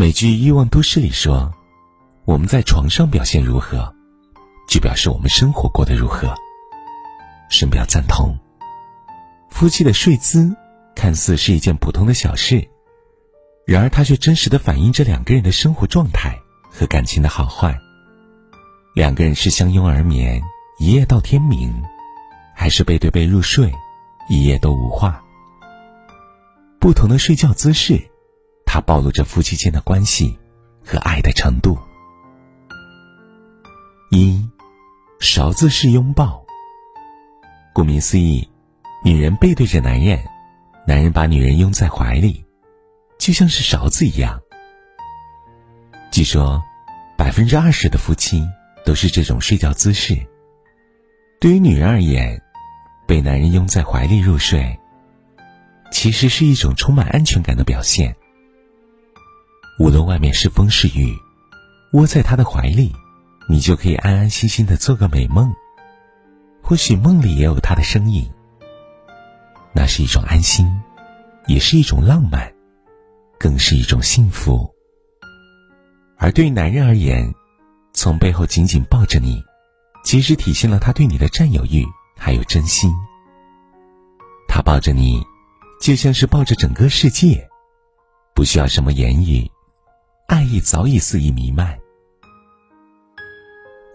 美剧《欲望都市》里说：“我们在床上表现如何，就表示我们生活过得如何。”深表赞同。夫妻的睡姿看似是一件普通的小事，然而它却真实的反映着两个人的生活状态和感情的好坏。两个人是相拥而眠，一夜到天明，还是背对背入睡，一夜都无话？不同的睡觉姿势，它暴露着夫妻间的关系和爱的程度。一，勺子式拥抱。顾名思义，女人背对着男人，男人把女人拥在怀里，就像是勺子一样。据说，百分之二十的夫妻都是这种睡觉姿势。对于女人而言，被男人拥在怀里入睡。其实是一种充满安全感的表现。无论外面是风是雨，窝在他的怀里，你就可以安安心心的做个美梦。或许梦里也有他的身影。那是一种安心，也是一种浪漫，更是一种幸福。而对于男人而言，从背后紧紧抱着你，其实体现了他对你的占有欲还有真心。他抱着你。就像是抱着整个世界，不需要什么言语，爱意早已肆意弥漫。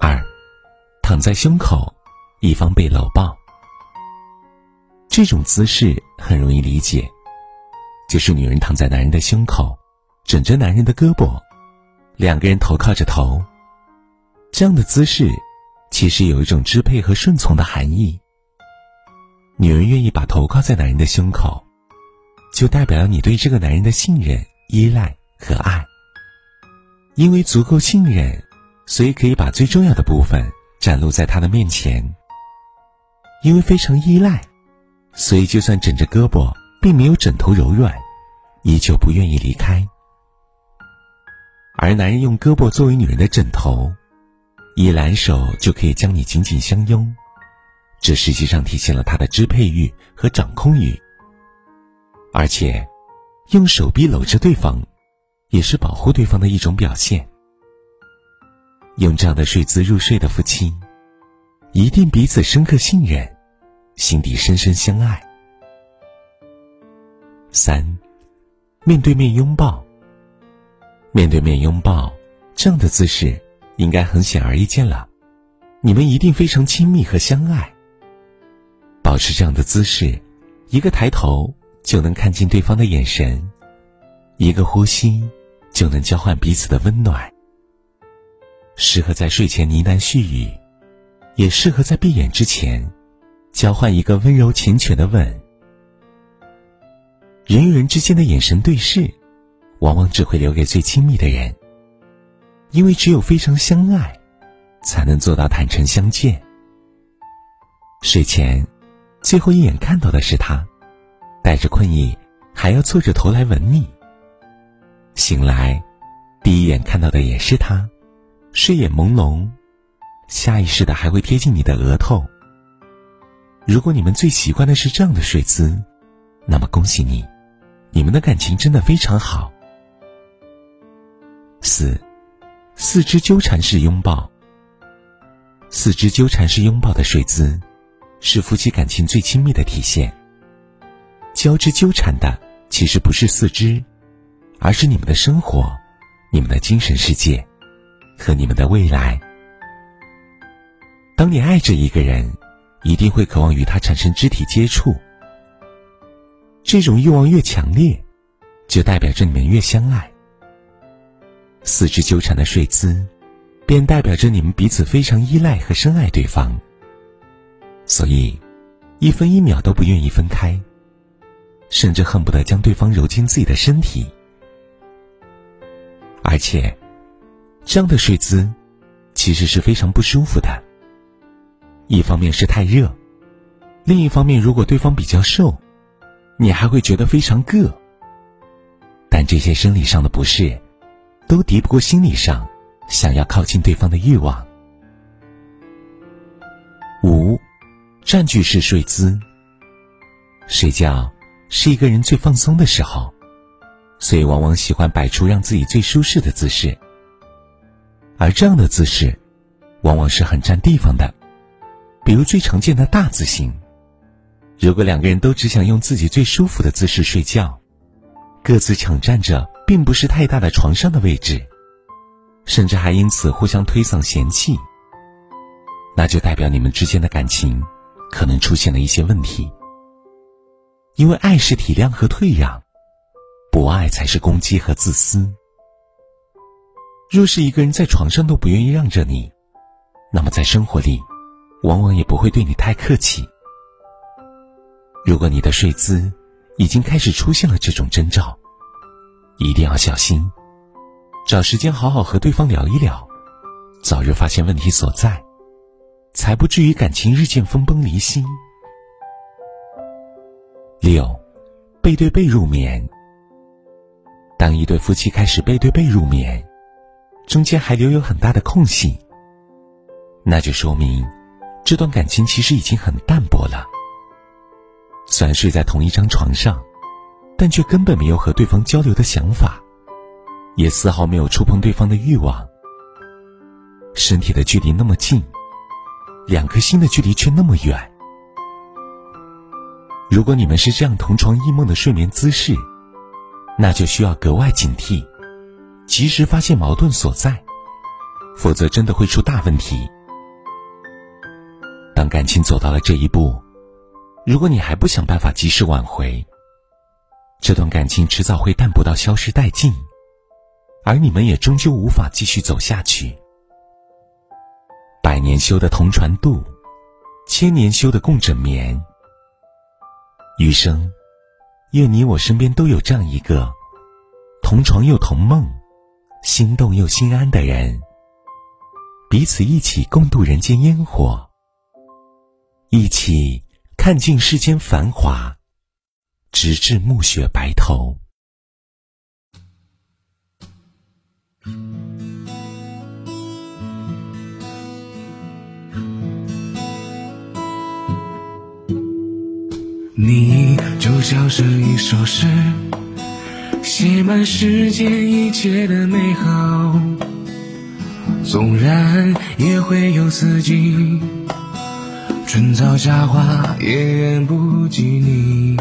二，躺在胸口，一方被搂抱。这种姿势很容易理解，就是女人躺在男人的胸口，枕着男人的胳膊，两个人头靠着头。这样的姿势，其实有一种支配和顺从的含义。女人愿意把头靠在男人的胸口。就代表了你对这个男人的信任、依赖和爱。因为足够信任，所以可以把最重要的部分展露在他的面前。因为非常依赖，所以就算枕着胳膊，并没有枕头柔软，依旧不愿意离开。而男人用胳膊作为女人的枕头，一揽手就可以将你紧紧相拥，这实际上体现了他的支配欲和掌控欲。而且，用手臂搂着对方，也是保护对方的一种表现。用这样的睡姿入睡的夫妻，一定彼此深刻信任，心底深深相爱。三，面对面拥抱。面对面拥抱，这样的姿势应该很显而易见了，你们一定非常亲密和相爱。保持这样的姿势，一个抬头。就能看清对方的眼神，一个呼吸就能交换彼此的温暖。适合在睡前呢喃絮语，也适合在闭眼之前交换一个温柔缱绻的吻。人与人之间的眼神对视，往往只会留给最亲密的人，因为只有非常相爱，才能做到坦诚相见。睡前最后一眼看到的是他。带着困意，还要侧着头来吻你。醒来，第一眼看到的也是他，睡眼朦胧，下意识的还会贴近你的额头。如果你们最习惯的是这样的睡姿，那么恭喜你，你们的感情真的非常好。四，四肢纠缠式拥抱。四肢纠缠式拥抱的睡姿，是夫妻感情最亲密的体现。交织纠缠的其实不是四肢，而是你们的生活、你们的精神世界和你们的未来。当你爱着一个人，一定会渴望与他产生肢体接触。这种欲望越强烈，就代表着你们越相爱。四肢纠缠的睡姿，便代表着你们彼此非常依赖和深爱对方，所以一分一秒都不愿意分开。甚至恨不得将对方揉进自己的身体，而且，这样的睡姿其实是非常不舒服的。一方面是太热，另一方面如果对方比较瘦，你还会觉得非常硌。但这些生理上的不适，都敌不过心理上想要靠近对方的欲望。五，占据式睡姿，睡觉。是一个人最放松的时候，所以往往喜欢摆出让自己最舒适的姿势。而这样的姿势，往往是很占地方的，比如最常见的大字型。如果两个人都只想用自己最舒服的姿势睡觉，各自抢占着并不是太大的床上的位置，甚至还因此互相推搡嫌弃，那就代表你们之间的感情可能出现了一些问题。因为爱是体谅和退让，不爱才是攻击和自私。若是一个人在床上都不愿意让着你，那么在生活里，往往也不会对你太客气。如果你的睡姿已经开始出现了这种征兆，一定要小心，找时间好好和对方聊一聊，早日发现问题所在，才不至于感情日渐分崩离析。六，背对背入眠。当一对夫妻开始背对背入眠，中间还留有很大的空隙，那就说明这段感情其实已经很淡薄了。虽然睡在同一张床上，但却根本没有和对方交流的想法，也丝毫没有触碰对方的欲望。身体的距离那么近，两颗心的距离却那么远。如果你们是这样同床异梦的睡眠姿势，那就需要格外警惕，及时发现矛盾所在，否则真的会出大问题。当感情走到了这一步，如果你还不想办法及时挽回，这段感情迟早会淡薄到消失殆尽，而你们也终究无法继续走下去。百年修的同船渡，千年修的共枕眠。余生，愿你我身边都有这样一个同床又同梦、心动又心安的人，彼此一起共度人间烟火，一起看尽世间繁华，直至暮雪白头。你就像是一首诗，写满世间一切的美好。纵然也会有四季，春草夏花也远不及你。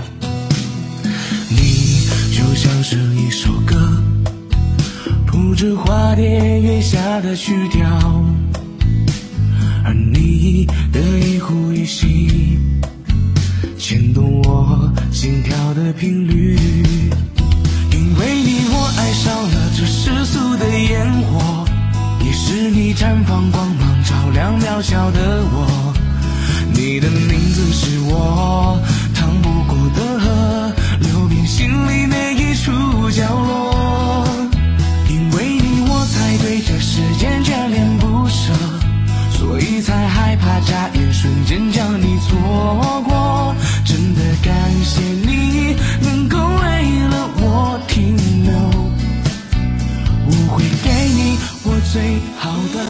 你就像是一首歌，谱着花蝶月下的曲调，而你的一呼一吸。牵动我心跳的频率。因为你我爱上了这世俗的烟火也是你绽放光芒照亮渺小的我。你的名字是我趟不过的河流遍心里每一处角落。